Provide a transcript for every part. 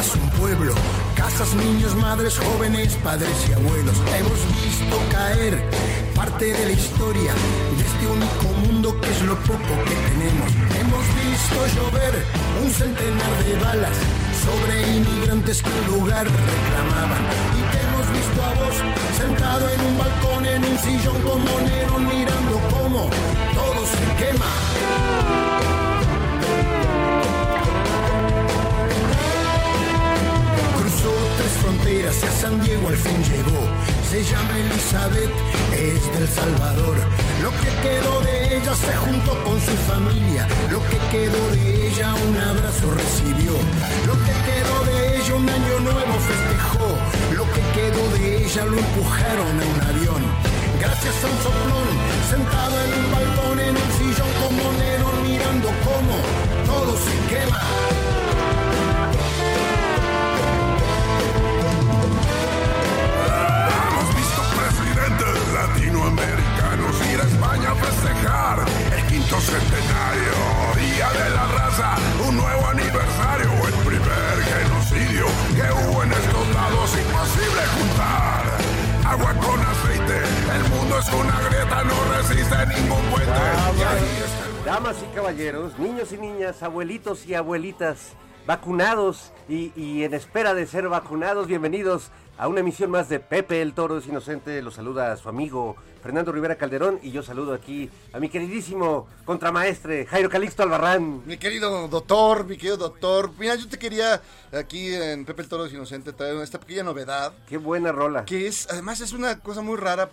Plumas un pueblo, casas, niños, madres, jóvenes, padres y abuelos. Hemos visto caer parte de la historia de este único mundo que es lo poco que tenemos. Hemos visto llover un centenar de balas sobre inmigrantes que un lugar reclamaban. Y te hemos visto a vos sentado en un balcón, en un sillón como Nerón, mirando cómo todo se quema. Fronteras a San Diego al fin llegó. Se llama Elizabeth, es del Salvador. Lo que quedó de ella se juntó con su familia. Lo que quedó de ella un abrazo recibió. Lo que quedó de ella un año nuevo festejó. Lo que quedó de ella lo empujaron a un avión. Gracias a un soplón, sentado en un balcón, en un sillón como Nerón, mirando cómo todo se quema. España a festejar el quinto centenario, Día de la Raza, un nuevo aniversario, el primer genocidio que hubo en estos lados, imposible juntar. Agua con aceite, el mundo es una grieta, no resiste ningún puente. Y Damas y caballeros, niños y niñas, abuelitos y abuelitas, vacunados y, y en espera de ser vacunados, bienvenidos a una emisión más de Pepe el Toro es Inocente. Los saluda su amigo Fernando Rivera Calderón y yo saludo aquí a mi queridísimo contramaestre Jairo Calixto Albarrán. Mi querido doctor, mi querido doctor. Mira, yo te quería aquí en Pepe el Toro es Inocente traer esta pequeña novedad. Qué buena rola. Que es, además es una cosa muy rara,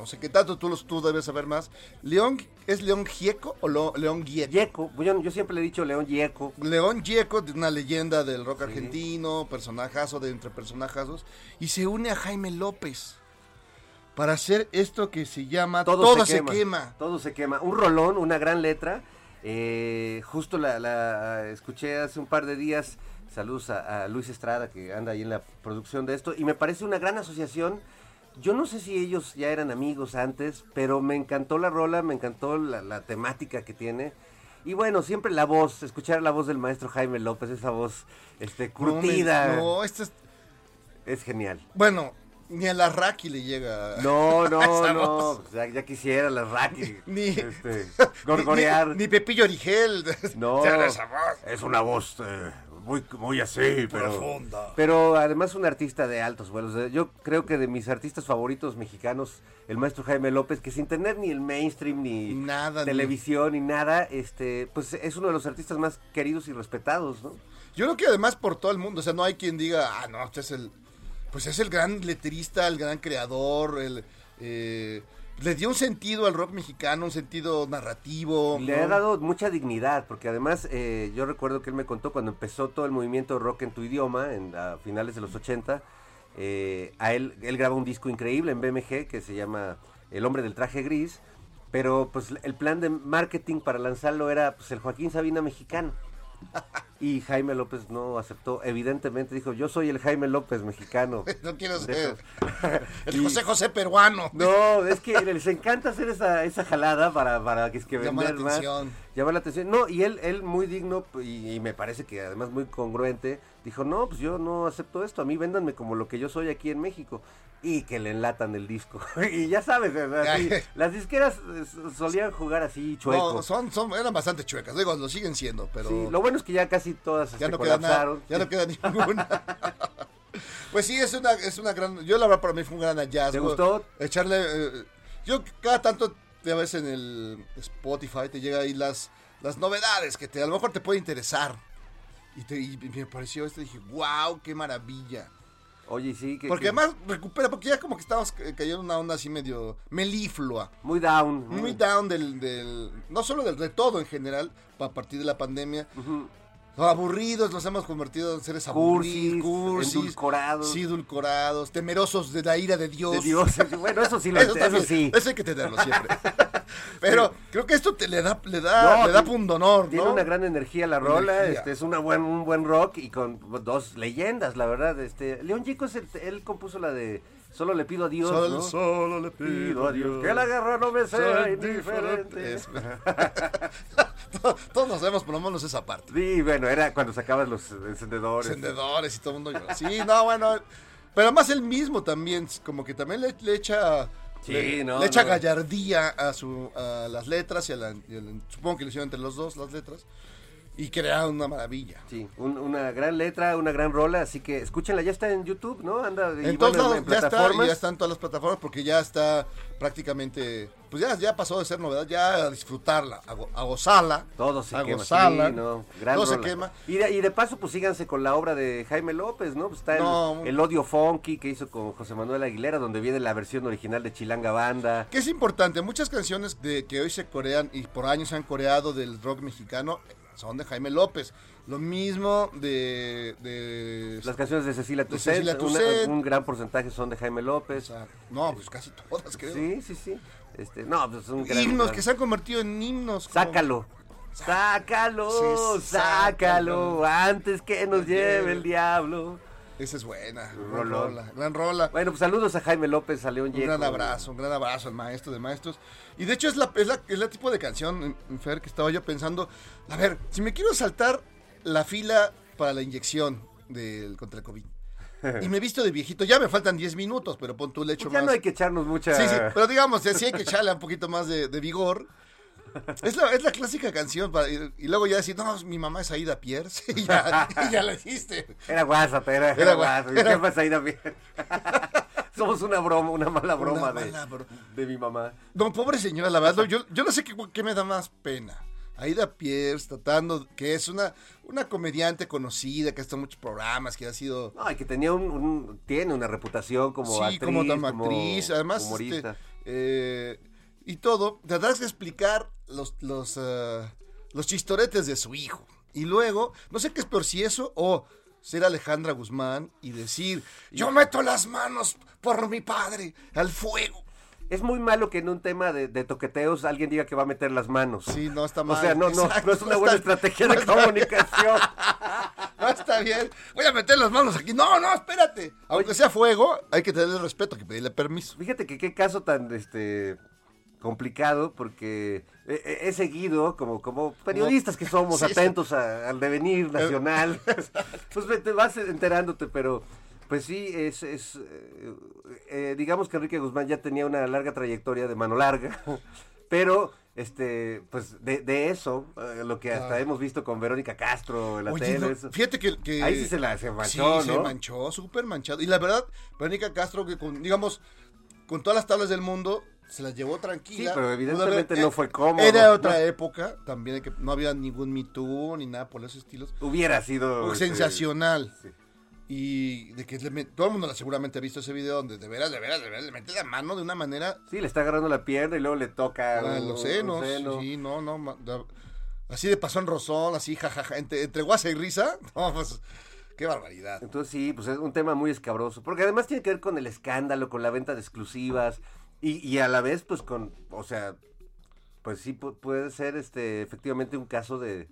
no sé qué tanto, tú, los, tú debes saber más. León, ¿es León Gieco o Lo- León Gieco? Yeco, yo, yo siempre le he dicho León Yeco. León Gieco, una leyenda del rock argentino, personajazo de entre personajazos, y se une a Jaime López para hacer esto que se llama Todo, se, quema. Todo se quema. Un rolón, una gran letra. Eh, justo la, la escuché hace un par de días. Saludos a, a Luis Estrada que anda ahí en la producción de esto. Y me parece una gran asociación. Yo no sé si ellos ya eran amigos antes, pero me encantó la rola, me encantó la, la temática que tiene. Y bueno, siempre la voz, escuchar la voz del maestro Jaime López, esa voz este, No, me- curtida, No, esto es, es genial. bueno, ni a la Raki le llega. No, no, no. pues Ya, ya quisiera la Raki. Ni- este, gorgorear. Ni, ni Pepillo Origel. no. Es una voz eh, muy, muy así, pero. Profunda. Pero además un artista de altos vuelos. Eh, Yo creo que de mis artistas favoritos mexicanos, el maestro Jaime López, que sin tener ni el mainstream, ni Nada, ni- televisión, ni nada, este, pues es uno de los artistas más queridos y respetados, ¿no? Yo creo que además por todo el mundo, o sea, no hay quien diga, ah, no, este es el, pues es el gran letrista, el gran creador, el, eh, le dio un sentido al rock mexicano, un sentido narrativo. Le ¿no? ha dado mucha dignidad, porque además eh, yo recuerdo que él me contó cuando empezó todo el movimiento rock en tu idioma, en, a finales de los 80, eh, a él, él graba un disco increíble en BMG que se llama El hombre del traje gris, pero pues el plan de marketing para lanzarlo era pues, el Joaquín Sabina mexicano. Y Jaime López no aceptó, evidentemente dijo, yo soy el Jaime López mexicano. No quiero ser el José José peruano. No, es que les encanta hacer esa, esa jalada para, para que es que Llamar la vender más. atención. Llamar la atención. No, y él, él muy digno y, y me parece que además muy congruente, dijo, no, pues yo no acepto esto, a mí véndanme como lo que yo soy aquí en México. Y que le enlatan el disco. y ya sabes, así, las disqueras eh, solían jugar así chueco. No, son, son, eran bastante chuecas, digo, lo siguen siendo, pero Sí, lo bueno es que ya casi todas ya se no queda nada, ya no queda ninguna. pues sí, es una, es una gran, yo la verdad para mí fue un gran hallazgo. ¿Te gustó? Echarle, eh, yo cada tanto, ya ves en el Spotify, te llega ahí las, las novedades que te, a lo mejor te puede interesar. Y, te, y me pareció esto y dije, wow, qué maravilla. Oye, sí, que, Porque que- además recupera, porque ya como que estamos ca- cayendo en una onda así medio meliflua. muy down. Muy down del, del, no solo del, de todo en general, a partir de la pandemia. Aburridos, nos hemos convertido en seres aburridos, cursis, endulcorados. Sí, edulcorados, temerosos de la ira de Dios. De Dios. Bueno, eso sí, lo, Eso, eso, sí. eso hay que tenerlo siempre. Pero creo que esto te le da, le da, No, le da tiene- pundonor, Tiene ¿no? una gran energía la rola, Energía. este es una buen, un buen rock y con dos leyendas, la verdad. Este, León Chico es el- él compuso la de Solo le pido a Dios, Solo, ¿no? solo le Pido a Dios que la guerra no me sea indiferente. Todos- sabemos por lo menos esa parte. Sí, bueno, era cuando sacabas los encendedores. Encendedores y todo el mundo llora. Sí, no, bueno. Pero además él mismo también, como que también le, le echa. Sí, le, no, le echa no. gallardía a, su, a las letras y a la, y a la- Supongo que le hicieron entre los dos las letras. Y crearon una maravilla. Sí, un- una gran letra, una gran rola, así que escúchenla, ya está en YouTube, ¿no? Anda y En todos bueno, lados ya está, y plataformas. ya están todas las plataformas porque ya está prácticamente, pues ya, ya pasó de ser novedad, ya a disfrutarla, a, go- a gozarla. Todo se a quema, gozarla, sí, no, gran todo se quema. Y de, y de paso, pues síganse con la obra de Jaime López, ¿no? Pues está el, No. el Odio Funky que hizo con José Manuel Aguilera, donde viene la versión original de Chilanga Banda. Que es importante, muchas canciones de que hoy se corean y por años se han coreado del rock mexicano son de Jaime López. Lo mismo de... de Las canciones de Cecilia Toussaint, un gran porcentaje son de Jaime López. no, pues casi todas creo. Sí, sí, sí. Este, no, pues es un gran- himnos gran- que se han convertido en himnos. como- Sácalo. Sácalo, Sí, sácalo. sácalo, antes que nos lleve el diablo. Esa es buena. Gran rola. Gran rola. Bueno, pues saludos a Jaime López, a León Un gran abrazo, un gran abrazo al maestro de maestros. Y de hecho es la, es la, es la tipo de canción, Fer, que estaba yo pensando, a ver, si me quiero saltar la fila para la inyección del, contra el COVID. Y me he visto de viejito, ya me faltan 10 minutos, pero pon tú le echo Pues ya más. no hay que echarnos mucha... Sí, sí, pero digamos, sí hay que echarle un poquito más de, de vigor. Es la, es la clásica canción, para- y, y luego ya decir, no, mi mamá es Aida Pierce, y ya, y ya la hiciste. Era WhatsApp, era, Era era WhatsApp. era- ¿Qué pasa ahí también? Somos una broma, una mala broma de, mala bro- de mi mamá. No, pobre señora, la verdad, yo, yo no sé qué, qué me da más pena. Aida Pierce, tratando, que es una, una comediante conocida, que ha estado en muchos programas, que ha sido... No, y que tenía un, un- tiene una reputación como sí, actriz, como actriz, además, humorista. este, eh, y todo, tratar de explicar los, los, eh, los chistoretes de su hijo. Y luego, no sé qué es peor si eso o ser Alejandra Guzmán y decir, yo meto las manos por mi padre al fuego. Es muy malo que en un tema de, de toqueteos alguien diga que va a meter las manos. Sí, no está O mal. sea, no, no, Exacto, no es una buena está- estrategia no de comunicación. No está bien. Voy a meter las manos aquí. No, no, espérate. Aunque sea fuego, hay que tenerle respeto, hay que pedirle permiso. Fíjate que qué caso tan este complicado porque he, he- he seguido como como periodistas que somos Sí, sí. atentos a- al devenir nacional pues te vas enterándote pero pues sí es, es eh, eh, digamos que Enrique Guzmán ya tenía una larga trayectoria de mano larga pero este pues de, de eso eh, lo que hasta Ah. hemos visto con Verónica Castro en la Oye, tele no, eso. fíjate que, que- Ahí sí se la- se manchó, Sí, se manchó, súper manchado. Y la verdad, Verónica Castro, que con, digamos, con todas las tablas del mundo, se las llevó tranquila. Sí, pero Pudo evidentemente haber- no fue cómodo. Era otra época, también que no había ningún Me Too ni nada por esos estilos. hubiera sido este, sensacional. sí. Y de que le todo el mundo seguramente ha visto ese video donde de veras, de veras, de veras le mete la mano de una manera Sí, le está agarrando la pierna y luego le toca los senos. seno. Sí, no, no. ma- da- así de pasón rozón, así jajaja, entre, entre guasa y risa. No, pues, qué barbaridad. Entonces sí, pues es un tema muy escabroso, porque además tiene que ver con el escándalo, con la venta de exclusivas y, y a la vez pues con, o sea, pues sí pu- puede ser este efectivamente un caso de,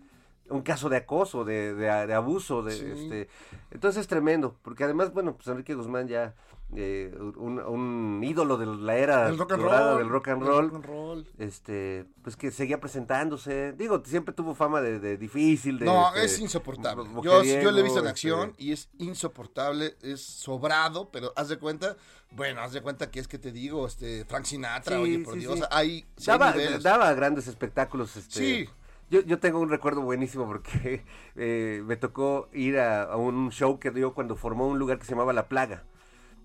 un caso de acoso, de, de, de abuso, de Sí. este, entonces es tremendo, porque además, bueno, pues Enrique Guzmán ya eh, un, un ídolo de la era Del rock and dorada roll. del rock and roll, rock and roll. este, pues que seguía presentándose, digo, siempre tuvo fama de, de difícil, de No, este, es insoportable. mu- Yo, yo lo he visto en acción este, y es insoportable, es sobrado, pero haz de cuenta, bueno, haz de cuenta que es que te digo, este Frank Sinatra, Sí, oye, por sí, Dios, sí. hay, daba, daba grandes espectáculos. Este, Sí. Yo, yo tengo un recuerdo buenísimo porque eh, me tocó ir a, a un show que dio cuando formó un lugar que se llamaba La Plaga.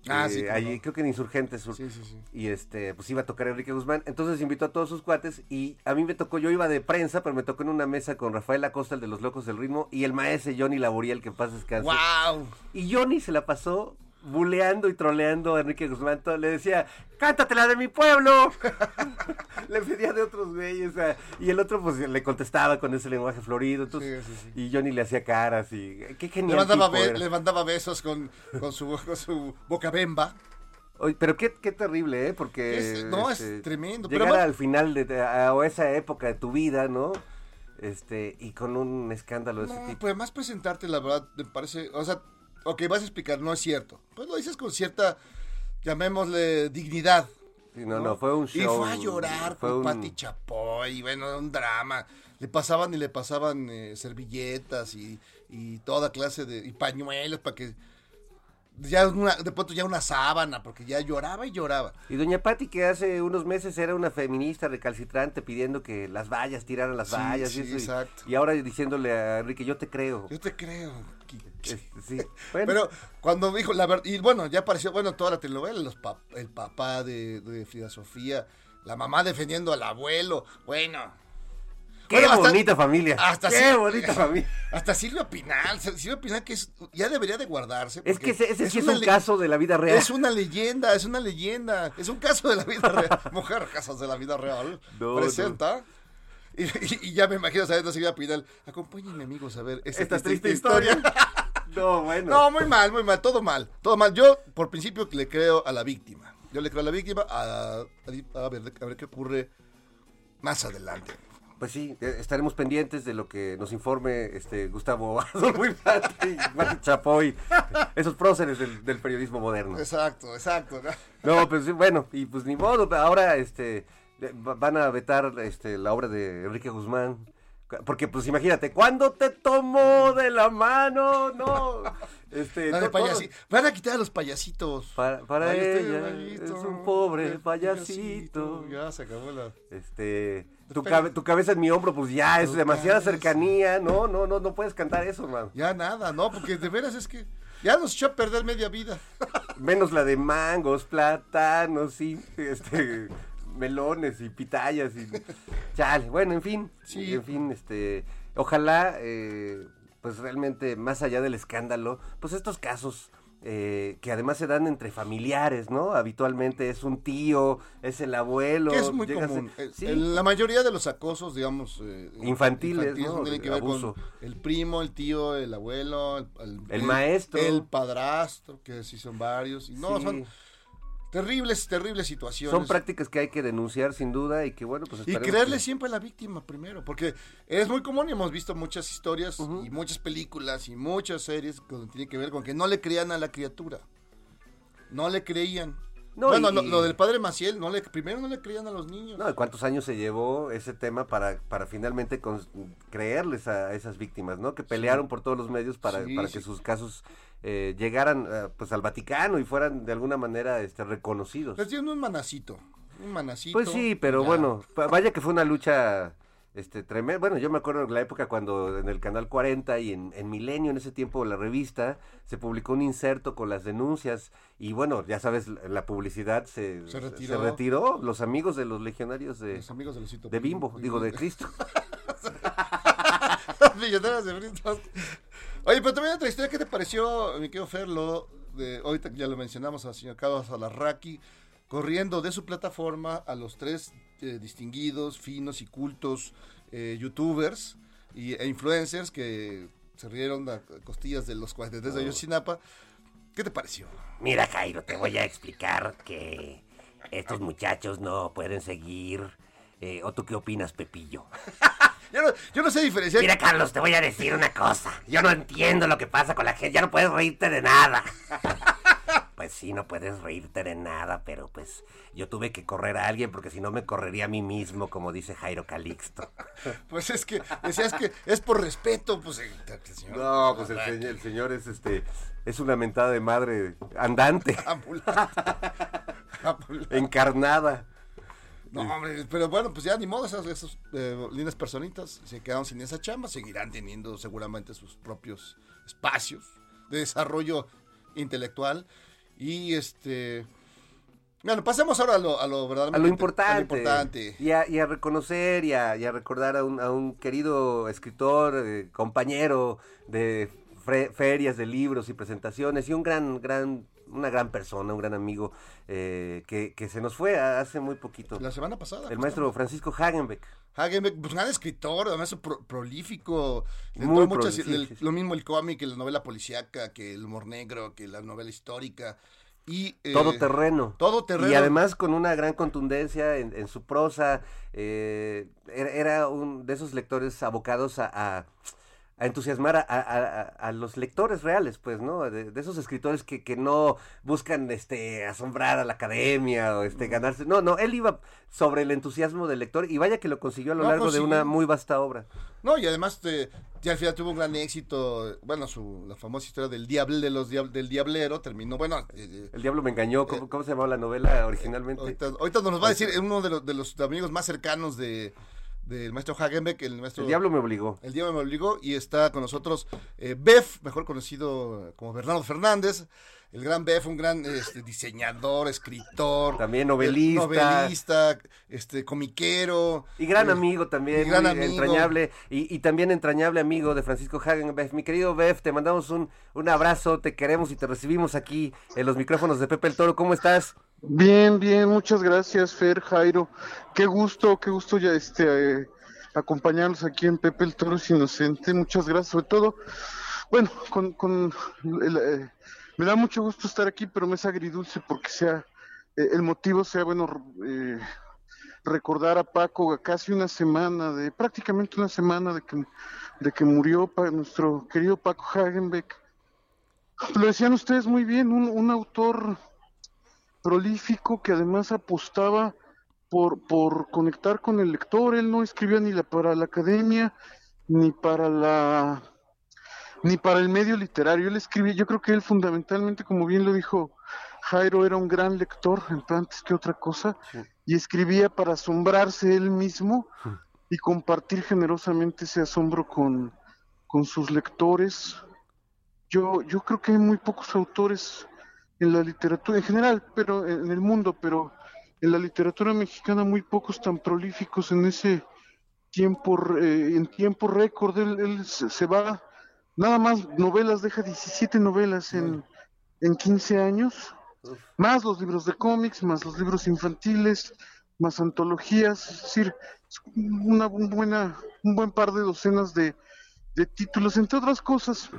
Ah, Eh, sí, allí, no. creo que en Insurgentes Sur. Sí, sí, sí. Y este, pues iba a tocar Enrique Guzmán. Entonces invitó a todos sus cuates y a mí me tocó, yo iba de prensa, pero me tocó en una mesa con Rafael Acosta, el de los Locos del Ritmo, y el maestro Johnny Laboriel, que pasa descanse. ¡Wow! Y Johnny se la pasó buleando y troleando a Enrique Guzmán. todo- Le decía, cántatela de mi pueblo. le pedía de otros güeyes. o sea, y el otro pues le contestaba con ese lenguaje florido. entonces- Sí, sí, Y Johnny le hacía caras y qué Le genial. mandaba, be- le mandaba besos con, con, su, con su boca bemba. Oye, pero qué, qué terrible, ¿eh? Porque... Es- no, es tremendo, pero Llegar más- al final de, a, a esa época de tu vida, ¿no? Este, y con un escándalo de ese tipo. pues además presentarte, la verdad, me parece, o sea, ok, vas a explicar, no es cierto. Pues lo dices con cierta, llamémosle, dignidad. Sí, no, no, fue un Y show. fue a llorar fue con un- Pati Chapoy, y bueno, un drama. Le pasaban y le pasaban eh, servilletas y, y toda clase de y pañuelos para que ya una, de pronto ya una sábana, porque ya lloraba y lloraba. Y doña Patti, que hace unos meses era una feminista recalcitrante pidiendo que las vallas tiraran las Sí, vallas sí, y eso. exacto. Y, ahora diciéndole a Enrique, yo te creo. Yo te creo. Sí. Bueno, Pero cuando dijo la verdad, y bueno, ya apareció, bueno, toda la telenovela, los pap- el papá de, de Frida Sofía, la mamá defendiendo al abuelo, bueno. Qué Bueno, hasta- bonita familia. hasta qué sí- bonita familia. Hasta Silvia Pinal, Silvia Pinal que es, ya debería de guardarse. Es que ese, ese sí es un caso de la vida real. Es una leyenda, es una leyenda, es un caso de la vida real. Mujer, casos de la vida real. No, Presenta. Y, y- y ya me imagino sabiendo Silvia Pinal. Acompáñenme, amigos, a ver esta, Esta triste historia. no, bueno. No, muy mal, muy mal, todo mal, todo mal. Yo, por principio, le creo a la víctima. Yo le creo a la víctima, a, a- a ver, a ver qué ocurre más adelante. Pues sí, eh, estaremos pendientes de lo que nos informe este Gustavo Adolfo y Mati Chapoy, esos próceres del, del periodismo moderno. Exacto, exacto. ¿no? No, pues bueno, y pues ni modo, ahora este va- van a vetar este la obra de Enrique Guzmán. Porque pues imagínate, ¿cuándo te tomó de la mano? No. Este, todo- payasi- Van a quitar a los payasitos. Para, para este ella payasito, es un pobre el payasito. Ya se acabó la. Este, tu, Pero- cabe- tu cabeza en mi hombro, pues ya es demasiada cercanía. No, no, no, no puedes cantar eso, man. Ya nada, no, porque de veras es que ya nos echó a perder media vida. Menos la de mangos, plátanos, sí, este, melones y pitayas y chale. Bueno, en fin, Sí. en fin, este, ojalá, eh, pues realmente más allá del escándalo, pues estos casos eh, que además se dan entre familiares, ¿no? Habitualmente es un tío, es el abuelo. Que es muy llega a común. Eh, sí. el- la mayoría de los acosos, digamos, eh, Infantiles, ¿no? tienen que ver abuso. con el primo, el tío, el abuelo, el, El maestro. el padrastro, que sí son varios. Y no, Sí. son terribles, terribles situaciones. Son prácticas que hay que denunciar sin duda y que bueno, pues Y creerle que- siempre a la víctima primero, porque es muy común y hemos visto muchas historias y muchas películas y muchas series que tienen que ver con que no le creían a la criatura. No le creían. No, bueno, y- lo, lo del padre Maciel, no le, primero no le creían a los niños. No, ¿y ¿cuántos años se llevó ese tema para, para finalmente con- creerles a esas víctimas, ¿no? Que pelearon por todos los medios para, Sí, para sí. que sus casos eh, llegaran eh, pues al Vaticano y fueran de alguna manera este, reconocidos. Les dieron un manacito. Un manacito. Pues sí, pero ya. bueno, vaya que fue una lucha este tremenda. Bueno, yo me acuerdo de la época cuando en el canal 40 y en, en Milenio, en ese tiempo, la revista, se publicó un inserto con las denuncias. Y bueno, ya sabes, la publicidad se, Se retiró. retiró. Los amigos de los legionarios de, Los amigos de Luisito de Bimbo, digo, de Cristo. Oye, pero también otra historia, ¿qué te pareció, mi querido Fer, lo de, ahorita ya lo mencionamos al señor Carlos Alarraqui, corriendo de su plataforma a los tres eh, distinguidos, finos y cultos eh, youtubers y, e influencers que se rieron a costillas de los 43 de Ayotzinapa. ¿Qué te pareció? Mira, Jairo, te voy a explicar que estos muchachos no pueden seguir. eh, ¿O tú qué opinas, Pepillo? Yo no, yo no sé diferenciar. Mira, Carlos, te voy a decir una cosa. Yo no entiendo lo que pasa con la gente. Ya no puedes reírte de nada. Pues sí, no puedes reírte de nada, pero pues yo tuve que correr a alguien porque si no me correría a mí mismo, como dice Jairo Calixto. Pues es que decías que es por respeto, pues el, el señor. No, pues el, señor, el señor es este es una mentada de madre andante, Ambulante. Ambulante. encarnada. No, hombre, pero bueno, pues ya ni modo, esas, esas eh, lindas personitas se quedaron sin esa chamba, seguirán teniendo seguramente sus propios espacios de desarrollo intelectual. Y este. Bueno, pasemos ahora a lo, a lo A verdaderamente lo importante. a lo importante. Y, a, y a reconocer y a, y a recordar a un, a un querido escritor, eh, compañero de ferias de libros y presentaciones y un gran, gran, una gran persona, un gran amigo eh, que, que se nos fue hace muy poquito. La semana pasada. El maestro Francisco Hagenbeck. Hagenbeck, pues gran escritor, además pro- prolífico. Muy entró muchas- prolífico, el- sí, sí. Lo mismo el cómic, que la novela policíaca, que el humor negro, que la novela histórica. Y, eh, Todo terreno. Todo terreno. Y además con una gran contundencia en, en su prosa. eh, era, era un de esos lectores abocados a, a- a entusiasmar a, a- a- los lectores reales, pues, ¿no? De, de esos escritores que, que no buscan este asombrar a la academia o este ganarse. No, no, él iba sobre el entusiasmo del lector y vaya que lo consiguió a lo No, largo de una muy vasta obra. No, y además te- ya al final tuvo un gran éxito. Bueno, su, la famosa historia del diablo de los diab- del diablero terminó. Bueno, eh, eh, El diablo me engañó. ¿Cómo, cómo se llamaba la novela originalmente? ahorita, ahorita nos va a decir uno de los, de los amigos más cercanos de del maestro Hagenbeck, el maestro El diablo me obligó. El diablo me obligó y está con nosotros eh, Bef, mejor conocido como Bernardo Fernández. El gran Bef, un gran este, diseñador, escritor. También eh, novelista. novelista, este, comiquero. Y gran eh, amigo también, y gran amigo. entrañable, y, y también entrañable amigo de Francisco Hagenbeck. Mi querido Bef, te mandamos un, un abrazo, te queremos y te recibimos aquí en los micrófonos de Pepe el Toro. ¿Cómo estás? Bien, bien, muchas gracias, Fer, Jairo. Qué gusto, qué gusto ya este eh, acompañarlos aquí en Pepe el Toro es Inocente. Muchas gracias, sobre todo. Bueno, con, con el, eh, me da mucho gusto estar aquí, pero me es agridulce porque sea eh, el motivo sea bueno eh, recordar a Paco casi una semana de prácticamente una semana de que de que murió nuestro querido Paco Hagenbeck. Lo decían ustedes muy bien, un, un autor prolífico que además apostaba por, por conectar con el lector. Él no escribía ni la, para la academia ni para la ni para el medio literario. Él escribía, yo creo que él fundamentalmente, como bien lo dijo Jairo, era un gran lector, antes que otra cosa, y escribía para asombrarse él mismo y compartir generosamente ese asombro con, con sus lectores. Yo, yo creo que hay muy pocos autores en la literatura en general, pero en el mundo, pero en la literatura mexicana muy pocos tan prolíficos en ese tiempo, eh, en tiempo récord. Él, él se, se va, nada más novelas, deja 17 novelas en, en 15 años, más los libros de cómics, más los libros infantiles, más antologías, es decir, una un buena, un buen par de docenas de, de títulos, entre otras cosas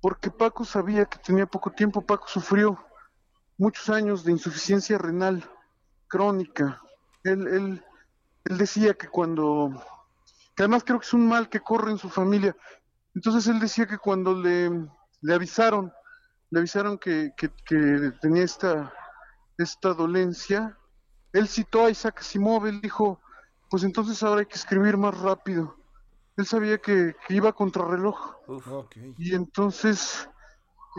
porque Paco sabía que tenía poco tiempo. Paco sufrió muchos años de insuficiencia renal crónica. Él, él, él decía que cuando, que además creo que es un mal que corre en su familia. Entonces él decía que cuando le, le avisaron, le avisaron que, que, tenía esta, esta dolencia, él citó a Isaac Asimov, él dijo, pues entonces ahora hay que escribir más rápido. Él sabía que, que iba contra reloj. Y entonces,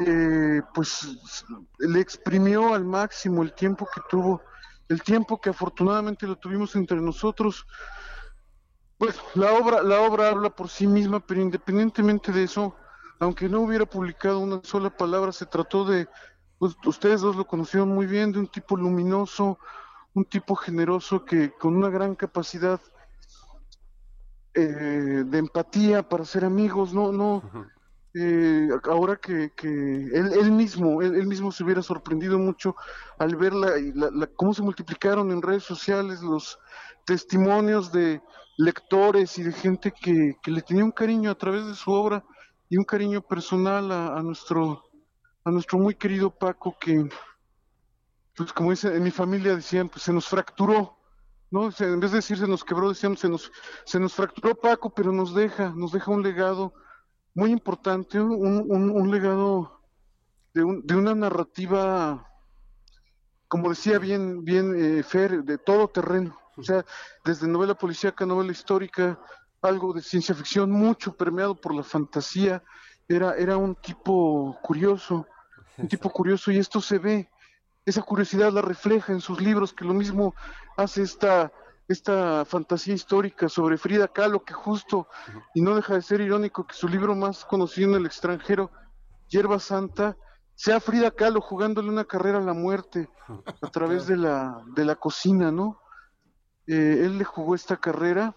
eh, pues le exprimió al máximo el tiempo que tuvo, el tiempo que afortunadamente lo tuvimos entre nosotros. Pues la obra, la obra habla por sí misma, pero independientemente de eso, aunque no hubiera publicado una sola palabra, se trató de, pues ustedes dos lo conocieron muy bien, de un tipo luminoso, un tipo generoso que con una gran capacidad eh, de empatía para ser amigos, no, no, eh, ahora que, que él, él mismo, él, él mismo se hubiera sorprendido mucho al ver la, la- la- cómo se multiplicaron en redes sociales los testimonios de lectores y de gente que, que le tenía un cariño a través de su obra y un cariño personal a, a nuestro a nuestro muy querido Paco que pues como dice en mi familia decían pues se nos fracturó ¿no? en vez de decir se nos quebró, decíamos se nos, se nos fracturó Paco, pero nos deja, nos deja un legado muy importante, un, un, legado de, un, de, una narrativa, como decía bien, bien eh, Fer, de todo terreno, o sea, desde novela policíaca, novela histórica, algo de ciencia ficción, mucho permeado por la fantasía, era, era un tipo curioso, un tipo curioso, y esto se ve, esa curiosidad la refleja en sus libros, que lo mismo hace esta, esta fantasía histórica sobre Frida Kahlo, que justo, y no deja de ser irónico, que su libro más conocido en el extranjero, Hierba Santa, sea Frida Kahlo jugándole una carrera a la muerte a través de la, de la cocina, ¿no? Eh, él le jugó esta carrera,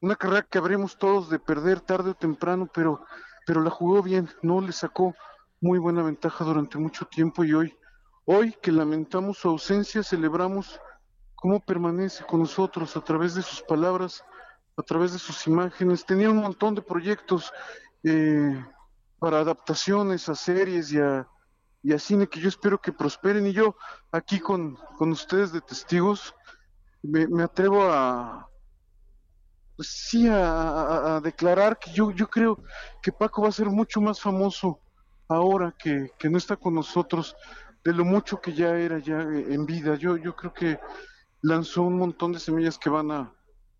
una carrera que habremos todos de perder tarde o temprano, pero, pero la jugó bien, no le sacó muy buena ventaja durante mucho tiempo y hoy, hoy que lamentamos su ausencia, celebramos cómo permanece con nosotros a través de sus palabras, a través de sus imágenes. Tenía un montón de proyectos eh, para adaptaciones a series y a, cine que yo espero que prosperen. Y yo aquí con, con ustedes de testigos me, me atrevo a, pues sí, a, a, declarar que yo, yo creo que Paco va a ser mucho más famoso ahora que, que no está con nosotros de lo mucho que ya era ya en vida. Yo, yo creo que lanzó un montón de semillas que van a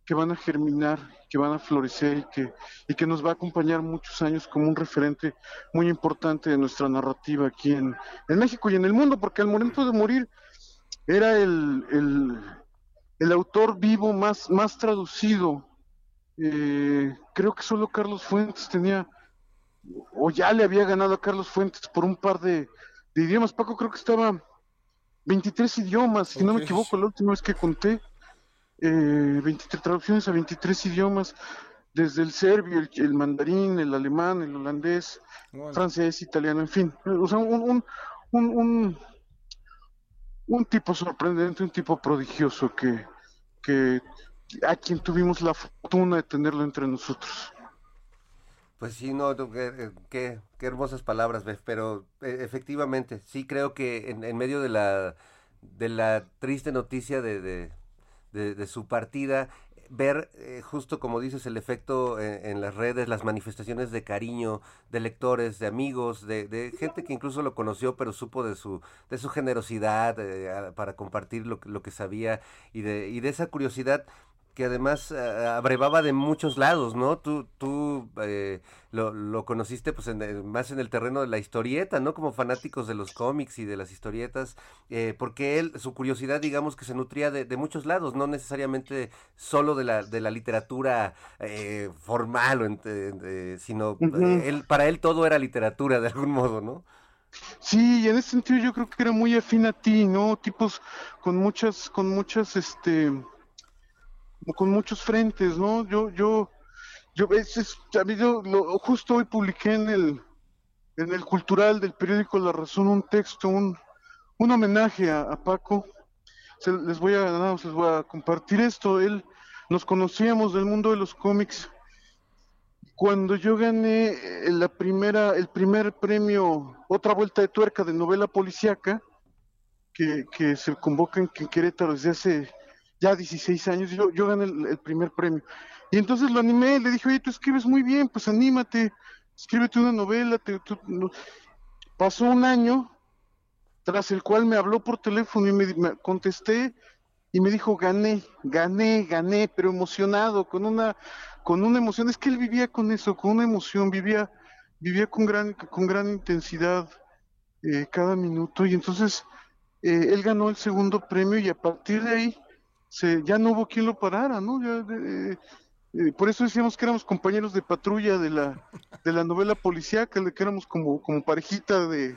que van a germinar, que van a florecer y que, y que nos va a acompañar muchos años como un referente muy importante de nuestra narrativa aquí en, en México y en el mundo, porque al momento de morir era el, el, el autor vivo más, más traducido. Eh, creo que solo Carlos Fuentes tenía, o ya le había ganado a Carlos Fuentes por un par de, de idiomas. Paco creo que estaba 23 idiomas, si no me equivoco, la última vez que conté, eh, 23 traducciones a 23 idiomas, desde el serbio, el, mandarín, el alemán, el holandés, francés, italiano, en fin. O sea, un, un, un, un, tipo sorprendente, un tipo prodigioso que, que a quien tuvimos la fortuna de tenerlo entre nosotros. Pues sí, no, qué, qué, hermosas palabras, pero e, efectivamente, sí creo que en, medio de la, de la triste noticia de, de, su partida, ver eh, justo como dices el efecto en, las redes, las manifestaciones de cariño de lectores, de amigos, de, de, gente que incluso lo conoció pero supo de su de su generosidad eh, para compartir lo, lo que sabía y de y de esa curiosidad que además eh, abrevaba de muchos lados, ¿no? Tú, tú eh, lo, lo, conociste pues en, más en el terreno de la historieta, ¿no? Como fanáticos de los cómics y de las historietas, eh, porque él, su curiosidad, digamos que se nutría de, de, muchos lados, no necesariamente solo de la, de la literatura formal, o sino él, para él todo era literatura de algún modo, ¿no? Sí, y en ese sentido yo creo que era muy afín a ti, ¿no? Tipos con muchas, con muchas, este con muchos frentes, ¿no? Yo, yo, yo, es, es, yo lo, justo hoy publiqué en el, en el cultural del periódico La Razón un texto, un, un homenaje a, Paco. les voy a, les voy a compartir esto. Él, nos conocíamos del mundo de los cómics. Cuando yo gané eh, la primera, el primer premio, otra vuelta de tuerca de novela policíaca, que, que se convoca en Querétaro desde hace ya 16 años, yo, yo gané el, primer premio. Y entonces lo animé, le dije, oye, tú escribes muy bien, pues anímate, escríbete una novela. Te, Pasó un año, tras el cual me habló por teléfono y me, contesté y me dijo, gané, gané, gané, pero emocionado, con una, con una emoción. Es que él vivía con eso, con una emoción, vivía, vivía con gran, con gran intensidad eh, cada minuto. Y entonces eh, él ganó el segundo premio y a partir de ahí se, ya no hubo quien lo parara, ¿no? Eh, eh, por eso decíamos que éramos compañeros de patrulla de la, de la novela policíaca, que éramos como, como parejita de,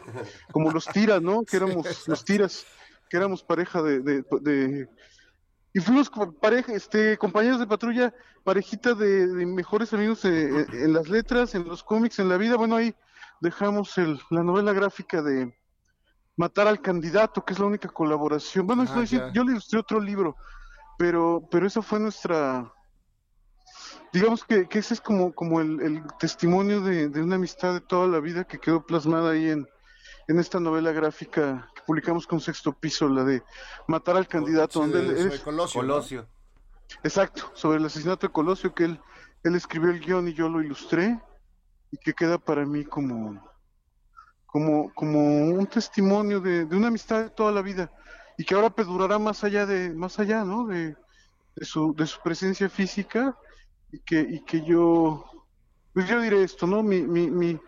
como los tiras, ¿no? Que éramos los tiras, que éramos pareja de, de, y fuimos pareja, este, compañeros de patrulla, parejita de, mejores amigos eh, en las letras, en los cómics, en la vida. Bueno, ahí dejamos el, la novela gráfica de Matar al candidato, que es la única colaboración. Bueno, ah, yo le ilustré otro libro pero, pero eso fue nuestra, digamos que, que ese es como, como el, testimonio de, una amistad de toda la vida que quedó plasmada ahí en, en esta novela gráfica que publicamos con Sexto Piso, la de Matar al Candidato, donde él Sobre es- Colosio. ¿no? Colosio. Exacto, sobre el asesinato de Colosio, que él, él escribió el guion y yo lo ilustré, y que queda para mí como, como, como un testimonio de, de una amistad de toda la vida, y que ahora perdurará más allá de, más allá, ¿no? De, de su, de su presencia física, y que, y que yo, pues yo diré esto, ¿no? Mi, mi, mi,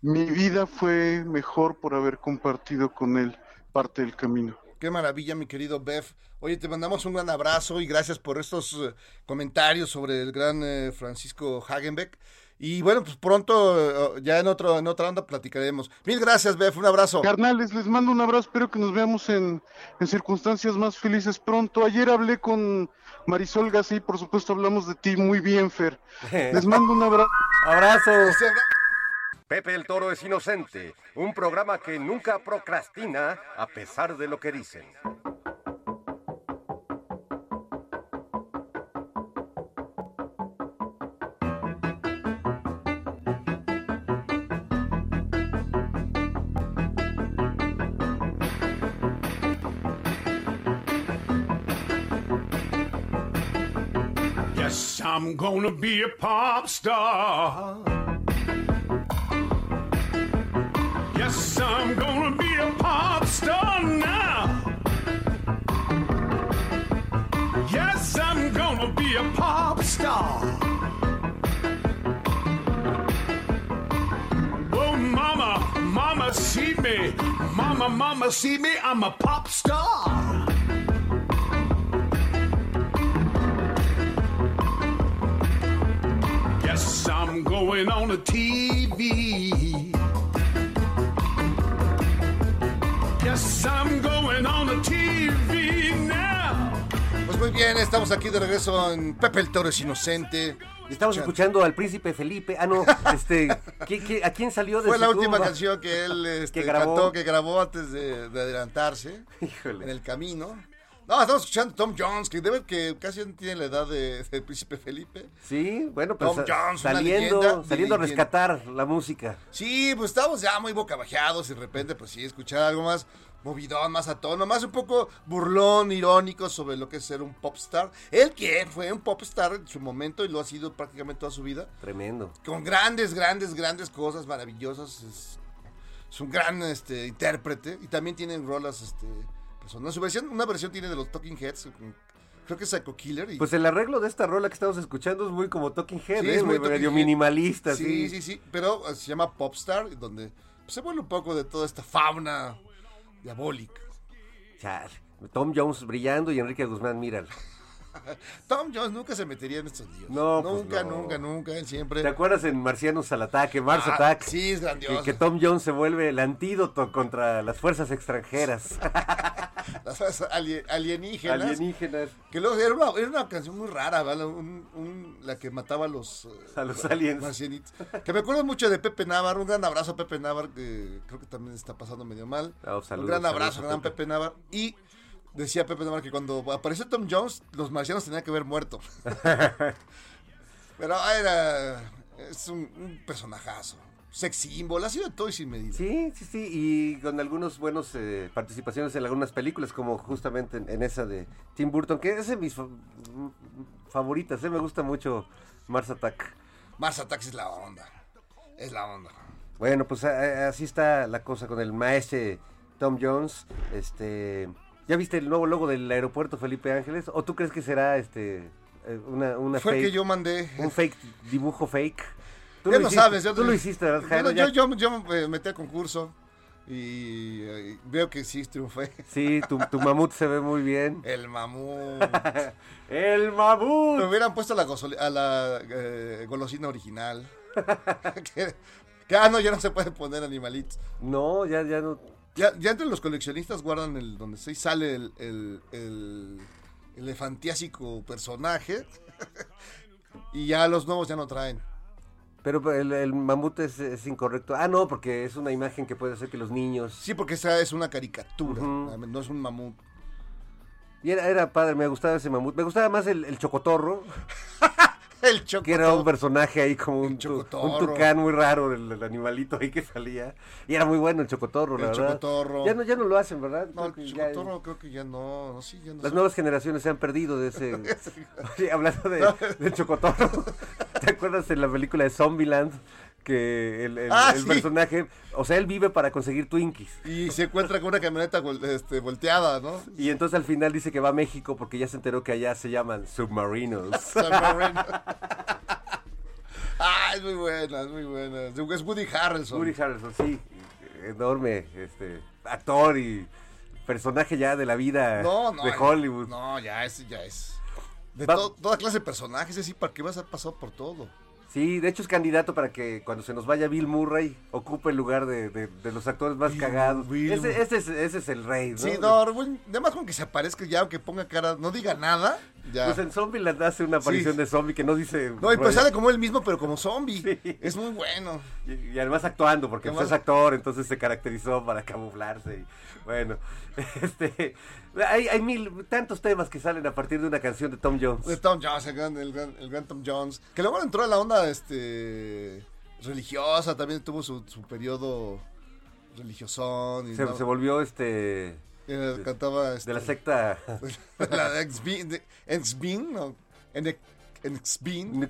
mi vida fue mejor por haber compartido con él parte del camino. Qué maravilla, mi querido Bev. Oye, te mandamos un gran abrazo y gracias por estos eh, comentarios sobre el gran eh, Francisco Hagenbeck. Y bueno, pues pronto, eh, ya en otro en otra onda platicaremos. Mil gracias, Bev. Un abrazo. Carnales, les mando un abrazo, espero que nos veamos en, en circunstancias más felices pronto. Ayer hablé con Marisol Gassi, por supuesto hablamos de ti muy bien, Fer. Les mando un abrazo. Abrazo. Abra- Pepe el Toro es inocente, un programa que nunca procrastina a pesar de lo que dicen. I'm gonna be a pop star. Yes, I'm gonna be a pop star now. Yes, I'm gonna be a pop star. Oh, mama, mama, see me. Mama, mama, see me. I'm a pop star. I'm going on the TV. Yes, I'm going on the TV now. Pues muy bien, estamos aquí de regreso en Pepe el Toro es inocente. Estamos escuchando al príncipe Felipe. Ah, no, este, ¿qué- qué- a quién salió de Fue su la última tumba? canción que él este, Que grabó. cantó, que grabó antes de, de adelantarse Híjole. en el camino. No, estamos escuchando a Tom Jones, que debe que casi tiene la edad de- del príncipe Felipe. Sí, bueno, pues Tom Jones, una saliendo, leyenda, saliendo a rescatar la música. Sí, pues estamos ya muy bocabajeados y de repente, pues sí, escuchar algo más movidón, más a tono, más un poco burlón, irónico sobre lo que es ser un popstar. Él que fue un popstar en su momento y lo ha sido prácticamente toda su vida. Tremendo. Con grandes, grandes, grandes cosas maravillosas. Es, es un gran este, intérprete y también tiene rolas este, personas. Su versión, una versión tiene de los Talking Heads, creo que es Psycho Killer. Y, Pues el arreglo de esta rola que estamos escuchando es muy como Talking Head, Sí, ¿eh? es muy medio minimalista, Sí, sí. sí, sí, pero eh, se llama Popstar, donde pues, se vuelve un poco de toda esta fauna diabólica. Tom Jones brillando y Enrique Guzmán, míralo. Tom Jones nunca se metería en estos líos. No, pues nunca, no. nunca, nunca, él siempre. ¿Te acuerdas en Marcianos al ataque, Mars Ah, Attack? sí, es grandioso. Que, que Tom Jones se vuelve el antídoto contra las fuerzas extranjeras. Las ali- alienígenas. Alienígenas. Que luego era una, era una canción muy rara, ¿vale? Un- un- la que mataba a los, A los aliens. marcianitos. Que me acuerdo mucho de Pepe Navar. Un gran abrazo a Pepe Navar, que creo que también está pasando medio mal. Oh, un gran abrazo, gran Pepe. Pepe Navar. Y decía Pepe Navar que cuando apareció Tom Jones, los marcianos tenían que haber muerto. Pero era. Es un, un personajazo. Sex symbol, ha sido todo y sin medida. Sí, sí, sí, y con algunos buenos eh, participaciones en algunas películas, como justamente en, en esa de Tim Burton, que es de mis fa- favoritas, eh, me gusta mucho Mars Attack. Mars Attacks es la onda. Es la onda. Bueno, pues a- a- así está la cosa con el maestro Tom Jones. Este, ¿ya viste el nuevo logo del aeropuerto Felipe Ángeles? ¿O tú crees que será este eh, una, una Fue el fake, que yo mandé. un fake dibujo fake? Tú Ya lo hiciste, sabes. Yo, tú lo hiciste, ¿verdad, Jairo? yo, yo- yo me metí al concurso y, eh, veo que sí triunfé. Sí, tu, tu mamut se ve muy bien. El mamut. ¡El mamut! Me hubieran puesto la a la eh, golosina original. que, que, ah, no, ya no se puede poner animalitos. No, ya, ya no. Ya, ya entre los coleccionistas guardan el donde sí sale el, el, el elefantiásico personaje. y ya los nuevos ya no traen. Pero el, el mamut es, es incorrecto. Ah, no, porque es una imagen que puede hacer que los niños. Sí, porque esa es una caricatura. Ujú. No es un mamut. Y era, era padre, me gustaba ese mamut. Me gustaba más el, el chocotorro. El que era un personaje ahí como un, chocotorro. un tucán muy raro, el, el animalito ahí que salía. Y era muy bueno el chocotorro, la El verdad. chocotorro. Ya no, ya no lo hacen, ¿verdad? No, Creo el ya- chocotorro creo que ya no, no, sí, ya no las nuevas generaciones se han perdido de ese... Oye, hablando de, del chocotorro, ¿te acuerdas en la película de Zombieland? Que el, el- Ah, el sí. personaje, o sea, él vive para conseguir Twinkies. Y se encuentra con una camioneta este, volteada, ¿no? Y entonces al final dice que va a México porque ya se enteró que allá se llaman submarinos. Submarine. ah, es muy buena, es muy buena. Es Woody Harrelson. Woody Harrelson, sí, enorme este, actor y personaje ya de la vida No, no. de Hollywood. No, ya es, ya es. De to- toda clase de personajes, es decir, ¿para qué vas a pasar por todo? Sí, de hecho es candidato para que cuando se nos vaya Bill Murray ocupe el lugar de, de- de los actores más Bill- cagados. Bill- ese, ese es, ese es el rey, ¿no? Sí, no, además con que se aparezca ya, aunque ponga cara, no diga nada, ya. Pues en Zombieland hace una aparición Sí. de zombie que no dice... no, y pues sale como él mismo, pero como zombie. Sí. Es muy bueno. Y, y además actuando, porque pues, Además- es actor, entonces se caracterizó para camuflarse. Y, bueno, este, hay, hay mil, tantos temas que salen a partir de una canción de Tom Jones. De Tom Jones, el gran, el gran- el gran Tom Jones. Que luego entró a la onda este religiosa, también tuvo su, su periodo religiosón. Y Se, no- se volvió este eh, cantaba este, de la secta la de Ex-Bean, de- Ex-Bean, no, en Ex-Bean,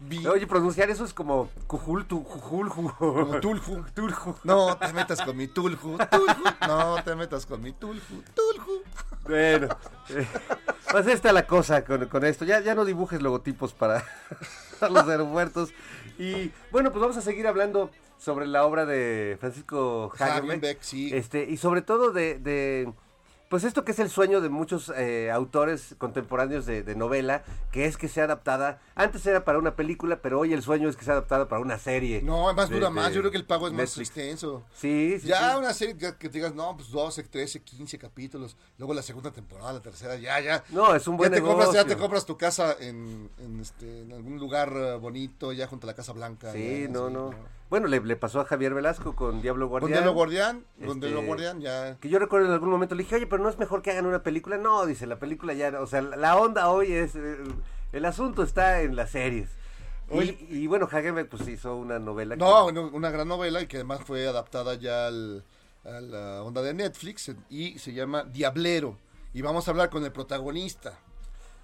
Bean. Oye, pronunciar eso es como cujultu, como Tulju. Tulju. No te metas con mi Tulju, Tulju. No te metas con mi Tulju, Tulju. Bueno, eh, pues esta la cosa con, con esto. Ya, ya no dibujes logotipos para, para los aeropuertos. Y bueno, pues vamos a seguir hablando sobre la obra de Francisco Hagenbeck. Hagenbeck, sí. Este, y sobre todo de, de, pues esto que es el sueño de muchos eh, autores contemporáneos de, de novela, que es que sea adaptada. Antes era para una película, pero hoy el sueño es que sea adaptada para una serie. No, además de- dura más. Yo creo que el pago es más extenso. Sí, sí. Ya sí. una serie que, que digas, no, pues 12, 13, 15 capítulos. Luego la segunda temporada, la tercera, ya, ya. No, es un buen ya te compras, ya te compras tu casa en, en, este, en algún lugar eh, bonito, ya junto a la Casa Blanca. Sí, ya, no, no. Bueno, le, le pasó a Javier Velasco con Diablo Con Guardián. Diablo Guardián, con Este, Diablo Guardián, ya. Que yo recuerdo en algún momento le dije, oye, pero no es mejor que hagan una película. No, dice, la película ya, o sea, la, onda hoy es, eh, el asunto está en las series. Y- Oye. y, bueno, Hagenbeck pues hizo una novela. No, que- no, una gran novela y que además fue adaptada ya al- a la onda de Netflix y se llama Diablero. Y vamos a hablar con el protagonista,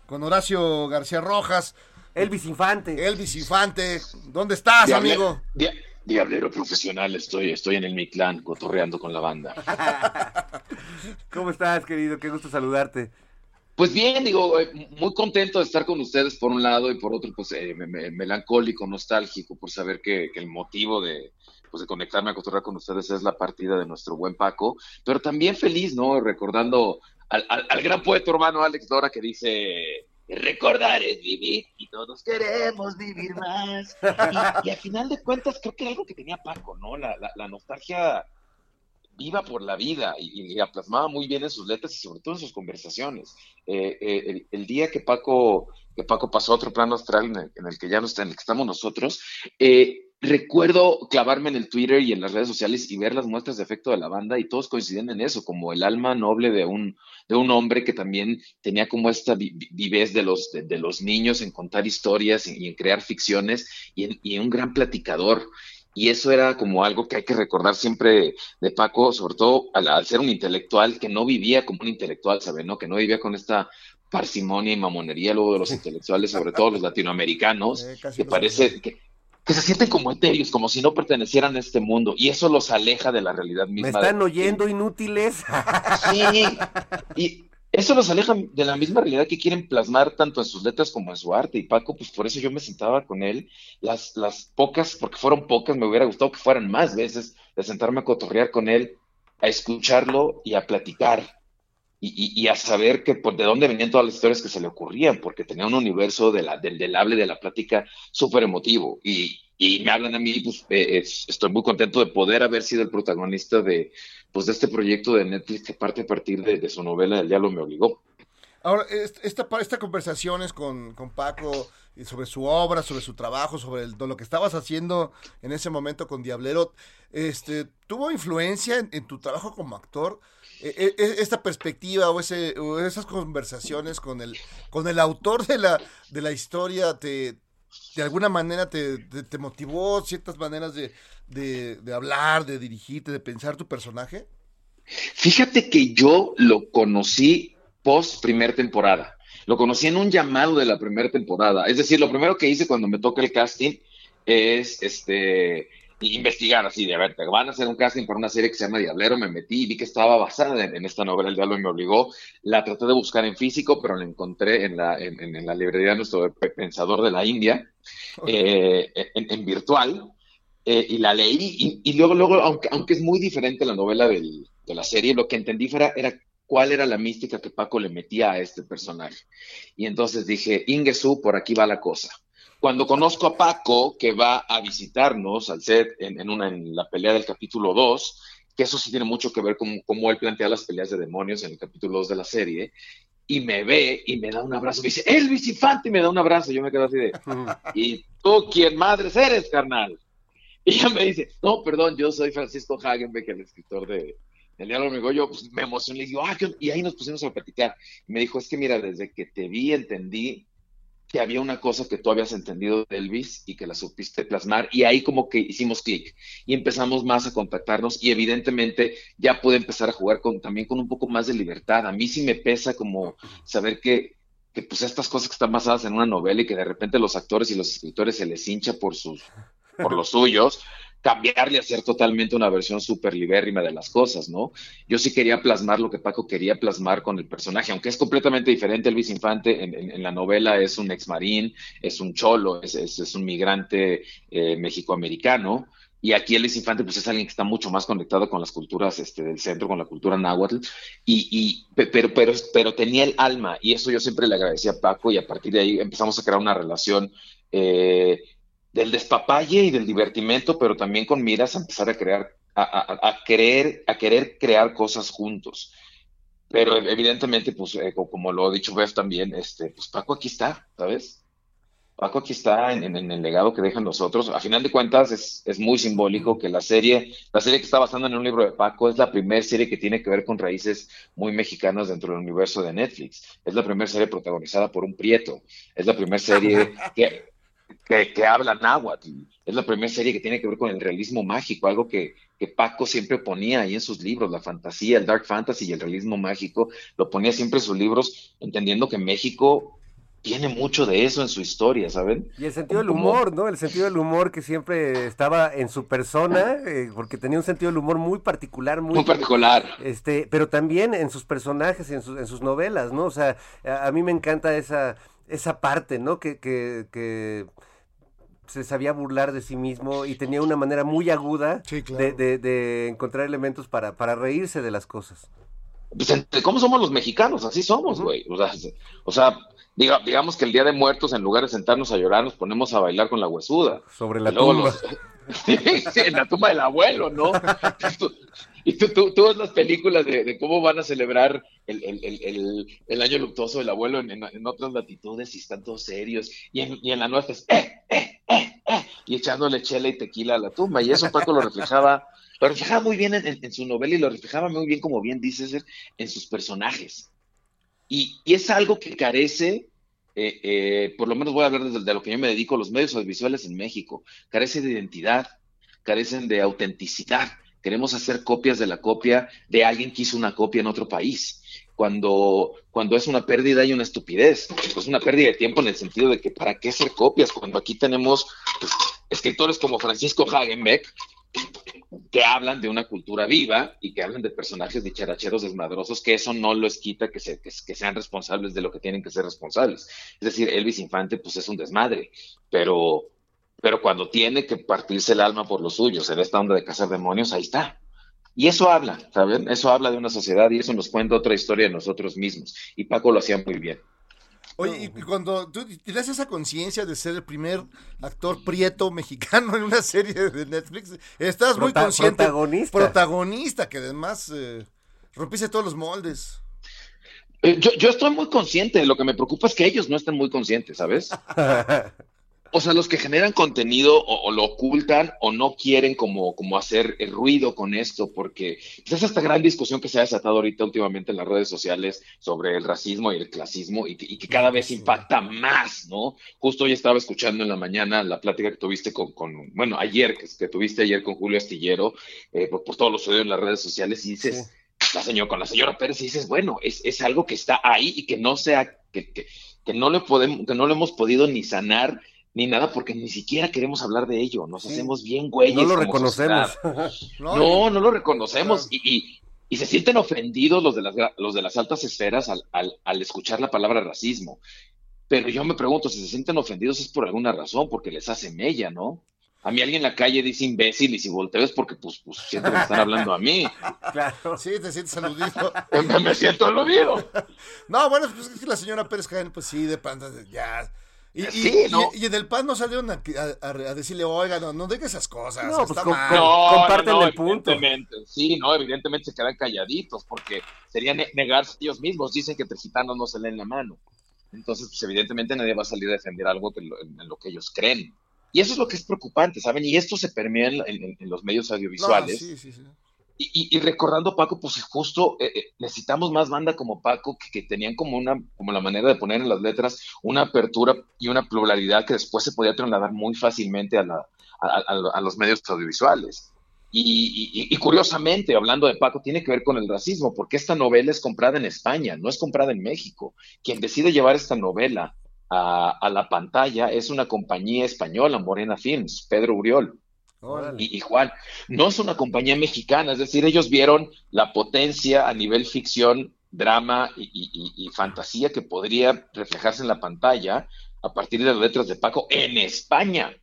con Horacio García Rojas, Elvis Infante. Elvis Infante. ¿Dónde estás, Diable- amigo? dia- diablero profesional, estoy, estoy en el Mictlán cotorreando con la banda. ¿Cómo estás, querido? Qué gusto saludarte. Pues bien, digo, eh, muy contento de estar con ustedes por un lado y por otro, pues eh, me- me- melancólico, nostálgico, por saber que, que el motivo de, pues, de conectarme a cotorrear con ustedes es la partida de nuestro buen Paco, pero también feliz, ¿no? Recordando al, al- al gran poeta hermano Alex Dora que dice, recordar es vivir y todos queremos vivir más. Y, y al final de cuentas creo que era algo que tenía Paco, ¿no? La, la, nostalgia viva por la vida y, y la plasmaba muy bien en sus letras y sobre todo en sus conversaciones. Eh, eh, el, el día que Paco, que Paco pasó a otro plano astral en el, en el que ya no está, en el que estamos nosotros, eh, recuerdo clavarme en el Twitter y en las redes sociales y ver las muestras de efecto de la banda y todos coinciden en eso, como el alma noble de un, de un hombre que también tenía como esta vi- vi- vivez de los, de, de los niños en contar historias y, en crear ficciones y, en- y un gran platicador. Y eso era como algo que hay que recordar siempre de Paco, sobre todo al, al ser un intelectual que no vivía como un intelectual, ¿sabe? ¿no? Que no vivía con esta parsimonia y mamonería luego de los intelectuales, sobre todo los latinoamericanos, Eh, que parece que, que se sienten como etéreos, como si no pertenecieran a este mundo, y eso los aleja de la realidad ¿Me misma. están de- oyendo inútiles? Sí, y eso los aleja de la misma realidad que quieren plasmar tanto en sus letras como en su arte. Y Paco, pues por eso yo me sentaba con él, las, las pocas, porque fueron pocas, me hubiera gustado que fueran más veces, de sentarme a cotorrear con él, a escucharlo y a platicar. Y, y- a saber que por de dónde venían todas las historias que se le ocurrían, porque tenía un universo de la, del, del hable, de la plática súper emotivo. Y, y me hablan a mí, pues eh, es- estoy muy contento de poder haber sido el protagonista de, pues, de este proyecto de Netflix que parte a partir de, de su novela El Diablo me obligó. Ahora, est- esta, esta conversaciones con, con Paco sobre su obra, sobre su trabajo, sobre el- lo que estabas haciendo en ese momento con Diablero, este, ¿tuvo influencia en, en tu trabajo como actor? Eh, eh, eh, esta perspectiva o, esas conversaciones con el, con el autor de la, de la historia te, de alguna manera te, te, motivó ciertas maneras de, de, de hablar, de dirigirte, de pensar tu personaje? Fíjate que yo lo conocí post primer temporada. Lo conocí en un llamado de la primera temporada. Es decir, lo primero que hice cuando me toca el casting es este investigar así de a ver, te van a hacer un casting para una serie que se llama Diablero, me metí y vi que estaba basada en, en esta novela El Diablo me obligó. La traté de buscar en físico, pero la encontré en la, en, en- la librería de nuestro pe- pensador de la India, eh, en, virtual, eh, y la leí y, y luego, luego aunque, aunque es muy diferente la novela del- de la serie, lo que entendí fuera, era cuál era la mística que Paco le metía a este personaje. Y entonces dije, Ingesu, por aquí va la cosa. Cuando conozco a Paco, que va a visitarnos al set en, en una, en la pelea del capítulo 2, que eso sí tiene mucho que ver con cómo él plantea las peleas de demonios en el capítulo 2 de la serie, y me ve y me da un abrazo, me dice, Elvis Infante, y me da un abrazo, yo me quedo así de, ¿y tú quién madres eres, carnal? Y ella me dice, no, perdón, yo soy Francisco Hagenbeck, el escritor de El Diablo Amigo. Yo pues, me emocioné y digo, ah, ¿qué onda?". y ahí nos pusimos a platicar. Y me dijo, es que mira, desde que te vi entendí que había una cosa que tú habías entendido de Elvis y que la supiste plasmar. Y ahí como que hicimos clic y empezamos más a contactarnos y evidentemente ya pude empezar a jugar con, también con un poco más de libertad. A mí sí me pesa como saber que que pues estas cosas que están basadas en una novela y que de repente los actores y los escritores se les hincha por sus por los suyos, cambiarle y hacer totalmente una versión súper libérrima de las cosas, ¿no? Yo sí quería plasmar lo que Paco quería plasmar con el personaje, aunque es completamente diferente. Elvis Infante en, la novela es un ex marín, es un cholo, es, un migrante eh, mexicoamericano. Y aquí Elvis Infante pues es alguien que está mucho más conectado con las culturas este, del centro, con la cultura náhuatl, y, y- pe- pero, pero, pero tenía el alma, y eso yo siempre le agradecí a Paco, y a partir de ahí empezamos a crear una relación eh, del despapalle y del divertimento, pero también con miras a empezar a crear, a, a- a querer, a querer crear cosas juntos. Pero evidentemente, pues, eh, co- como lo ha dicho Bev también, este, pues Paco aquí está, ¿sabes? Paco aquí está en, en- en el legado que dejan nosotros. A final de cuentas, es, es muy simbólico que la serie, la serie que está basada en un libro de Paco, es la primera serie que tiene que ver con raíces muy mexicanas dentro del universo de Netflix. Es la primera serie protagonizada por un prieto. Es la primera serie que, que, que habla náhuatl. Es la primera serie que tiene que ver con el realismo mágico, algo que, que Paco siempre ponía ahí en sus libros, la fantasía, el dark fantasy y el realismo mágico, lo ponía siempre en sus libros, entendiendo que México tiene mucho de eso en su historia, ¿saben? Y el sentido del humor, ¿no? El sentido del humor que siempre estaba en su persona, eh, porque tenía un sentido del humor muy particular, muy, Muy particular. Este, pero también en sus personajes, en sus, en sus novelas, ¿no? O sea, a, a mí me encanta esa, esa parte, ¿no? Que, que, que se sabía burlar de sí mismo y tenía una manera muy aguda de, de- de encontrar elementos para, para reírse de las cosas. Pues entre cómo somos los mexicanos, así somos, güey. O sea, se- o sea, diga- digamos que el Día de Muertos, en lugar de sentarnos a llorar, nos ponemos a bailar con la huesuda. Sobre la tumba. los- Sí, sí, en la tumba del abuelo, ¿no? Y tú, ves las películas de, cómo van a celebrar el, año luctuoso del abuelo en, otras latitudes y están todos serios. Y en, la nuestra es, ¡eh, eh, eh, eh! Y echándole chela y tequila a la tumba. Y eso Paco lo reflejaba, lo reflejaba muy bien en, su novela y lo reflejaba muy bien, como bien dices, en sus personajes. Y, y es algo que carece, eh, eh, por lo menos voy a hablar desde de lo que yo me dedico, los medios audiovisuales en México, carece de identidad, carecen de autenticidad. Queremos hacer copias de la copia de alguien que hizo una copia en otro país. Cuando, cuando es una pérdida y una estupidez, pues una pérdida de tiempo en el sentido de que para qué hacer copias cuando aquí tenemos pues, escritores como Francisco Hagenbeck, que hablan de una cultura viva y que hablan de personajes dicharacheros desmadrosos, que eso no los quita que, que sean responsables de lo que tienen que ser responsables. Es decir, Elvis Infante pues es un desmadre, pero, pero cuando tiene que partirse el alma por los suyos en esta onda de cazar demonios, ahí está. Y eso habla, ¿saben? Eso habla de una sociedad y eso nos cuenta otra historia de nosotros mismos. Y Paco lo hacía muy bien. Oye, y cuando tú tienes esa conciencia de ser el primer actor prieto mexicano en una serie de Netflix, estás muy consciente. protagonista. Protagonista, que además eh, rompiste todos los moldes. Eh, yo, yo estoy muy consciente, lo que me preocupa es que ellos no estén muy conscientes, ¿sabes? O sea, los que generan contenido o, o lo ocultan o no quieren como, como hacer el ruido con esto, porque pues, es esta gran discusión que se ha desatado ahorita últimamente en las redes sociales sobre el racismo y el clasismo y que, y que cada vez impacta más, ¿no? Justo hoy estaba escuchando en la mañana la plática que tuviste con, con bueno, ayer, que, que tuviste ayer con Julio Astillero, eh, por, por todo lo sucedido en las redes sociales y dices, la señora, con la señora Pérez y dices, bueno, es, es algo que está ahí y que no sea, que, que, que no le podemos, que no lo hemos podido ni sanar ni nada porque ni siquiera queremos hablar de ello, nos hacemos bien güeyes. No lo reconocemos. No, no lo reconocemos y, y, y se sienten ofendidos los de las, los de las altas esferas al, al, al escuchar la palabra racismo. Pero yo me pregunto, si se sienten ofendidos es por alguna razón, porque les hace mella, ¿no? A mí alguien en la calle dice imbécil y si volteo es porque pues, pues siento que me están hablando a mí. Claro. Sí, te sientes aludido. Me, me siento aludido. No, bueno, pues es que la señora Pérez Jaén, pues sí, de pan, ya. Y, y- Sí, y- ¿no? y en el pan no salieron a, a- a decirle, oiga, no, no diga esas cosas. No, pues está con- mal". con- No, comparten no, no, el punto. evidentemente. Sí, no, evidentemente se quedan calladitos porque sería ne- negarse ellos mismos. Dicen que entre gitanos no se leen la mano. Entonces, pues evidentemente nadie va a salir a defender algo que lo- en, en lo que ellos creen. Y eso es lo que es preocupante, ¿saben? Y esto se permea en, en- en los medios No, audiovisuales. sí, sí, sí. Y, y- recordando Paco, pues justo eh, eh, necesitamos más banda como Paco que, tenían como una, como la manera de poner en las letras una apertura y una pluralidad que después se podía trasladar muy fácilmente a, la, a, a- a los medios audiovisuales. Y, curiosamente, hablando de Paco, tiene que ver con el racismo, porque esta novela es comprada en España, no es comprada en México. Quien decide llevar esta novela a la pantalla es una compañía española, Morena Films, Pedro Uriol Órale. y, Juan, no es una compañía mexicana, es decir, ellos vieron la potencia a nivel ficción, drama y, y- y- y fantasía que podría reflejarse en la pantalla a partir de las letras de Paco en España.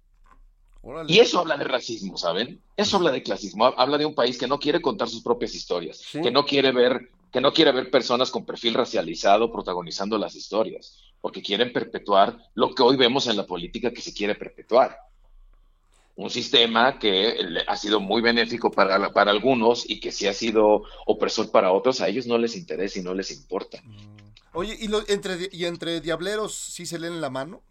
Órale. Y eso habla de racismo, ¿saben? Eso habla de clasismo, ha- habla de un país que no quiere contar sus propias historias, Sí. que no quiere ver, que no quiere ver personas con perfil racializado protagonizando las historias, porque quieren perpetuar lo que hoy vemos en la política que se quiere perpetuar. Un sistema que ha sido muy benéfico para, para algunos y que sí ha sido opresor para otros, a ellos no les interesa y no les importa. Oye, ¿y, lo- entre, ¿y entre diableros sí se leen la mano?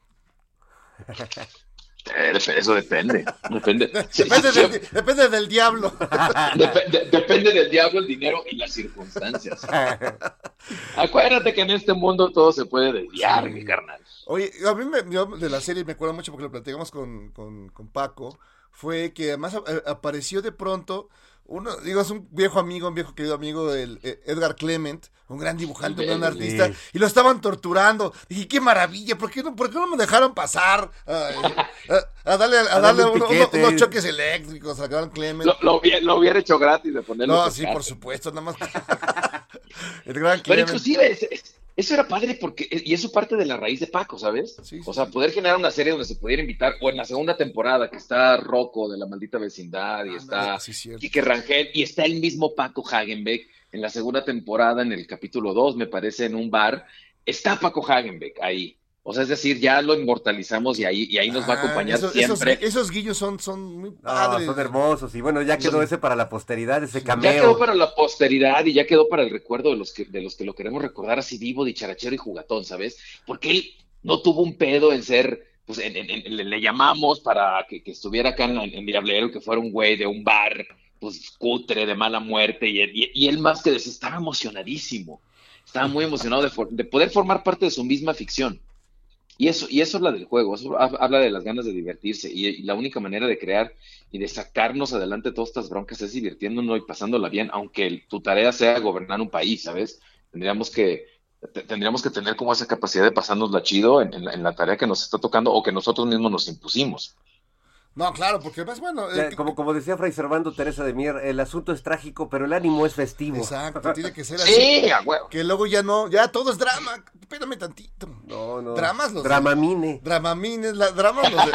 Eh, Eso depende. Depende. Depende, sí, del, depende del diablo. Dep- de- depende del diablo, el dinero y las circunstancias. Acuérdate que en este mundo todo se puede desviar, mi carnal. Oye, a mí me, yo de la serie me acuerdo mucho porque lo platicamos con, con, con Paco, fue que además a- apareció de pronto, uno, digo, es un viejo amigo, un viejo querido amigo, el eh, Edgar Clement, un gran dibujante, un gran artista, y lo estaban torturando. Dije, qué maravilla, ¿por qué no, por qué no me dejaron pasar a, a darle, a A darle darle un uno- piquete. unos choques eléctricos al gran Clement? Lo, lo hubie- lo hubiera hecho gratis de ponerlo. No, sí, por supuesto, nada más. el gran Pero Clement. inclusive es- es- eso era padre porque, y eso parte de la raíz de Paco, ¿sabes? Sí, sí, o sea, poder generar una serie donde se pudiera invitar, o en la segunda temporada, que está Rocco de la maldita vecindad, y está sí. Quique Rangel, y está el mismo Paco Hagenbeck en la segunda temporada, en el capítulo 2, me parece, en un bar, está Paco Hagenbeck ahí. O sea, es decir, ya lo inmortalizamos y ahí, y ahí nos va a Ah, acompañar esos, esos, siempre. esos guiños son, son muy No, padres. son hermosos. Y bueno, ya quedó ese para la posteridad, ese Ya quedó cameo. para la posteridad y ya quedó para el recuerdo de los que, de los que lo queremos recordar así vivo, dicharachero y jugatón, ¿sabes? Porque él no tuvo un pedo en ser, pues en- en- en- le, le llamamos para que, que estuviera acá en, en Diablero, que fuera un güey de un bar, pues cutre, de mala muerte, y, y- y él más que decir, estaba emocionadísimo, estaba muy emocionado de, for- de poder formar parte de su misma ficción. Y eso, y eso habla del juego, eso hab- habla de las ganas de divertirse. Y, la única manera de crear y de sacarnos adelante todas estas broncas es divirtiéndonos y pasándola bien, aunque tu tarea sea gobernar un país, ¿sabes? Tendríamos que, te- tendríamos que tener como esa capacidad de pasárnosla chido en la, en la tarea que nos está tocando o que nosotros mismos nos impusimos. No, claro, porque además, bueno. Eh, como, como decía Fray Servando Teresa de Mier, el asunto es trágico, pero el ánimo es festivo. Exacto, tiene que ser así. Sí, a huevo. Que luego ya no, ya todo es drama. Espérame tantito. No, no. Dramas los de- Dramamine. Dramamines, la, dramas los de,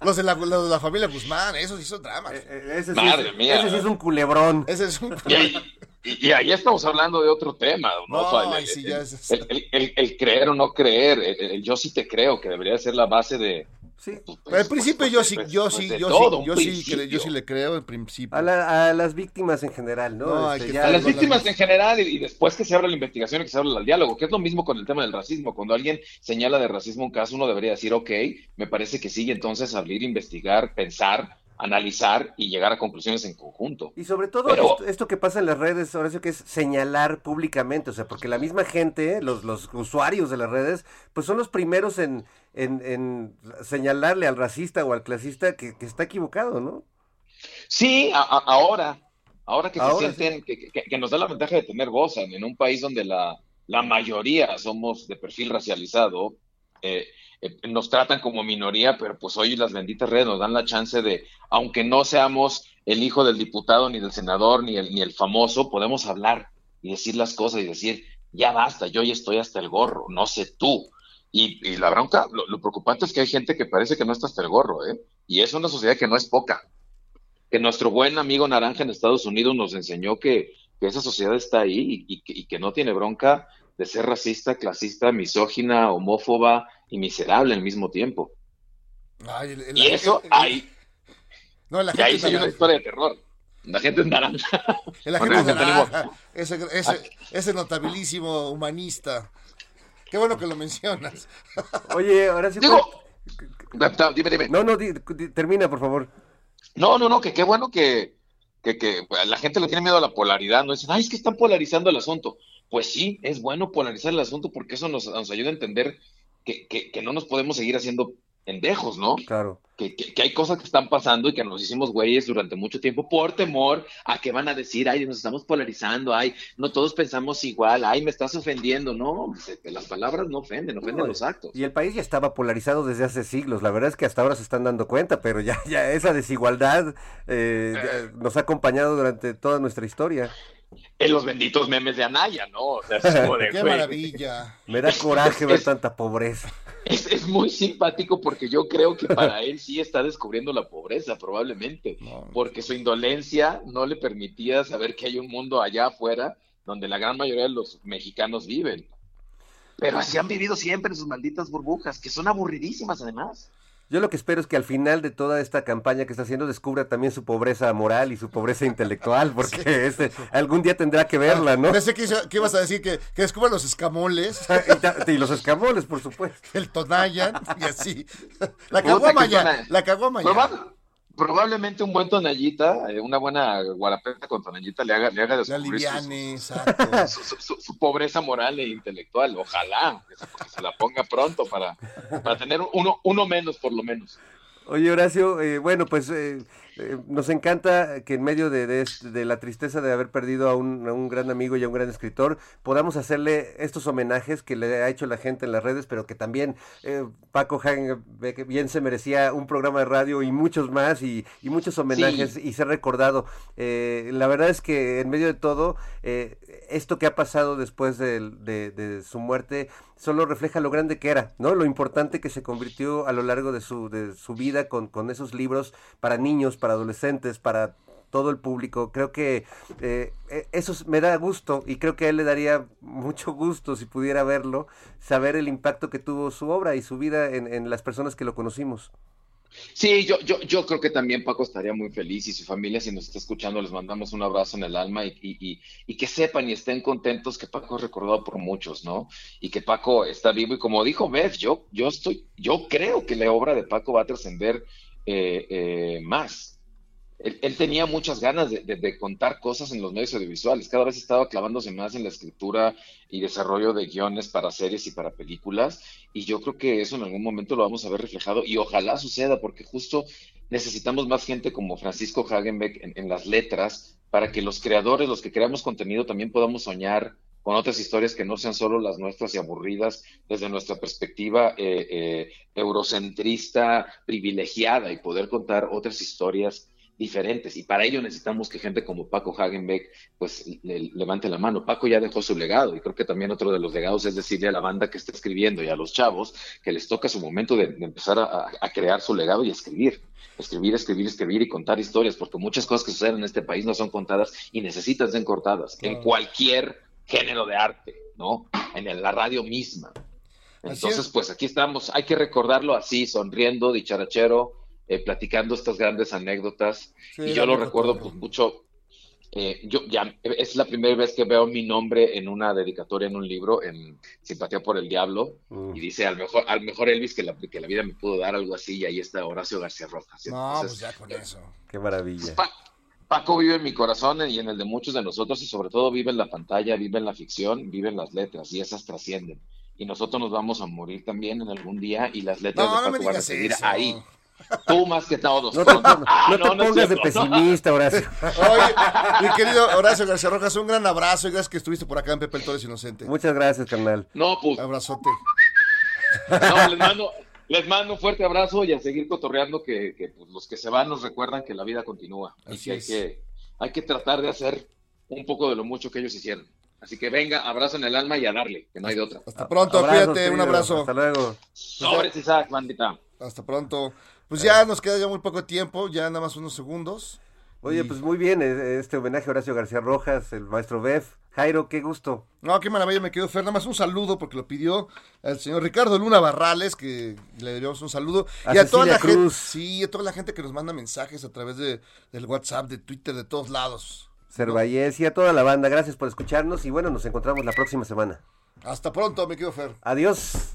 los, de la, los de la familia Guzmán, esos sí son dramas. Eh, eh, ese, sí Madre es, mía. ese sí es un culebrón. Ese es un. Y ahí, y- y ahí estamos hablando de otro tema, ¿no? No, O sea, el- sí el- ya es- el, el- el- el creer o no creer, el, el yo sí te creo, que debería ser la base de, Sí. Pues, al principio yo sí, yo sí, yo sí, yo sí, yo sí le creo en principio. A, a las víctimas en general, ¿no? Este, a las víctimas en general y, después que se abra la investigación y que se abra el diálogo, que es lo mismo con el tema del racismo. Cuando alguien señala de racismo un caso, uno debería decir, ok, me parece que sí, entonces abrir, investigar, pensar analizar y llegar a conclusiones en conjunto. Y sobre todo esto, que pasa en las redes, Horacio, que es señalar públicamente, o sea, porque la misma gente, los, los usuarios de las redes, pues son los primeros en, en, señalarle al racista o al clasista que, está equivocado, ¿no? Sí, ahora, ahora que se sienten, que, nos da la ventaja de tener voz en, un país donde la, la mayoría somos de perfil racializado, eh, eh, nos tratan como minoría, pero pues hoy las benditas redes nos dan la chance de, aunque no seamos el hijo del diputado, ni del senador, ni el, ni el famoso, podemos hablar y decir las cosas y decir, ya basta, yo ya estoy hasta el gorro, no sé tú. Y, la bronca, lo, preocupante es que hay gente que parece que no está hasta el gorro, ¿eh? Y es una sociedad que no es poca. Que nuestro buen amigo Naranja en Estados Unidos nos enseñó que, esa sociedad está ahí y, y que no tiene bronca de ser racista, clasista, misógina, homófoba y miserable al mismo tiempo. y eso hay. No, la gente ahí hay una historia de terror. La gente es naranja. La gente es naranja. Ese, ese, ese, notabilísimo humanista. Qué bueno que lo mencionas. Oye, ahora sí. Digo, dime, dime. No, no, termina, por favor. No, no, no, que qué bueno que, que, que, la gente le tiene miedo a la polaridad. No dicen, ay, es que están polarizando el asunto pues sí, es bueno polarizar el asunto porque eso nos, ayuda a entender que, que, no nos podemos seguir haciendo pendejos, ¿no? Claro. Que, que, hay cosas que están pasando y que nos hicimos güeyes durante mucho tiempo por temor a que van a decir, ay, nos estamos polarizando, ay, no todos pensamos igual, ay, me estás ofendiendo, no, las palabras no ofenden, ofenden los actos. Y el país ya estaba polarizado desde hace siglos, la verdad es que hasta ahora se están dando cuenta, pero ya, ya esa desigualdad eh, eh. nos ha acompañado durante toda nuestra historia en los benditos memes de Anaya, ¿no? O sea, Qué maravilla. Me da coraje ver tanta pobreza. Es, muy simpático porque yo creo que para él sí está descubriendo la pobreza, probablemente, porque su indolencia no le permitía saber que hay un mundo allá afuera donde la gran mayoría de los mexicanos viven. Pero así han vivido siempre en sus malditas burbujas, que son aburridísimas además. Yo lo que espero es que al final de toda esta campaña que está haciendo descubra también su pobreza moral y su pobreza intelectual, porque este, algún día tendrá que verla, ¿no? Pensé que, ibas a decir que, que descubra los escamoles. y, los escamoles, por supuesto. El Tonayan y así. La caguama ya, la caguama ya probablemente un buen tonallita, eh, una buena guarapeta con tonallita le haga, le haga descubrir su, su, pobreza moral e intelectual. Ojalá que se, la ponga pronto para, para tener uno, uno menos, por lo menos. Oye, Horacio, eh, bueno, pues eh, eh, nos encanta que en medio de, la tristeza de haber perdido a un, gran amigo y a un gran escritor, podamos hacerle estos homenajes que le ha hecho la gente en las redes, pero que también Paco Hagen bien se merecía un programa de radio y muchos más y, muchos homenajes y ser recordado. la verdad es que en medio de todo, esto que ha pasado después de su muerte, solo refleja lo grande que era, ¿no? Lo importante que se convirtió a lo largo de su, de su vida con, con esos libros para niños, para adolescentes, para todo el público. Creo que eh, e, eso me da gusto y creo que a él le daría mucho gusto si pudiera verlo, saber el impacto que tuvo su obra y su vida en, en las personas que lo conocimos. Sí, yo, yo, yo creo que también Paco estaría muy feliz y su familia, si nos está escuchando, les mandamos un abrazo en el alma y, y, y, que sepan y estén contentos que Paco es recordado por muchos, ¿no? Y que Paco está vivo y como dijo Beth, yo, yo estoy, yo creo que la obra de Paco va a trascender eh, eh, más él, tenía muchas ganas de, contar cosas en los medios audiovisuales. Cada vez estaba clavándose más en la escritura y desarrollo de guiones para series y para películas. Y yo creo que eso en algún momento lo vamos a ver reflejado y ojalá suceda porque justo necesitamos más gente como Francisco Hagenbeck en, las letras para que los creadores, los que creamos contenido, también podamos soñar con otras historias que no sean solo las nuestras y aburridas desde nuestra perspectiva eh, eh, eurocentrista, privilegiada y poder contar otras historias diferentes y para ello necesitamos que gente como Paco Hagenbeck pues levante la mano. Paco ya dejó su legado y creo que también otro de los legados es decirle a la banda que está escribiendo y a los chavos que les toca su momento de, empezar a, crear su legado y escribir. Escribir, escribir, escribir y contar historias, porque muchas cosas que suceden en este país no son contadas y necesitan ser cortadas en cualquier género de arte, ¿no? En la radio misma. Entonces, pues aquí estamos. Hay que recordarlo así, sonriendo, dicharachero, eh, platicando estas grandes anécdotas. Sí, y yo lo recuerdo pues mucho. eh, yo ya es la primera vez que veo mi nombre en una dedicatoria en un libro, en Simpatía por el Diablo, Mm. y dice al mejor, al mejor Elvis que la, que la vida me pudo dar, algo así, y ahí está Horacio García Rojas. No, Entonces, pues ya con eso. Qué maravilla. Pa- Paco vive en mi corazón y en el de muchos de nosotros y sobre todo vive en la pantalla, vive en la ficción, vive en las letras y esas trascienden. Y nosotros nos vamos a morir también en algún día y las letras No, de no Paco van a seguir eso. ahí. Tú más que todos. No te, pronto. no Ah, te no, no es pongas de pesimista, Horacio. Oye, mi querido Horacio García Rojas, un gran abrazo y gracias que estuviste por acá en Pepe el Torres Inocente. Muchas gracias, carnal. No, pues, Abrazote. no, les mando, les mando un fuerte abrazo y a seguir cotorreando que, que, pues, los que se van nos recuerdan que la vida continúa y que hay, que hay que tratar de hacer un poco de lo mucho que ellos hicieron. Así que venga, abrazo en el alma y a darle, que no hay de otra. Hasta pronto, Abrazos, cuídate, un abrazo. Hasta luego. Sobres, Isaac, bandita. Hasta pronto. Pues ya nos queda ya muy poco tiempo, ya nada más unos segundos. Oye, pues muy bien, eh, este homenaje a Horacio García Rojas, el maestro Bef. Jairo, qué gusto. No, qué maravilla me quedó Fer. Nada más un saludo porque lo pidió el señor Ricardo Luna Barrales, que le debemos un saludo. A y a toda la gente, sí, a toda la gente que nos manda mensajes a través de, del WhatsApp, de Twitter, de todos lados. Cervallés y a toda la banda, gracias por escucharnos y bueno, nos encontramos la próxima semana. Hasta pronto, me quedo Fer. Adiós.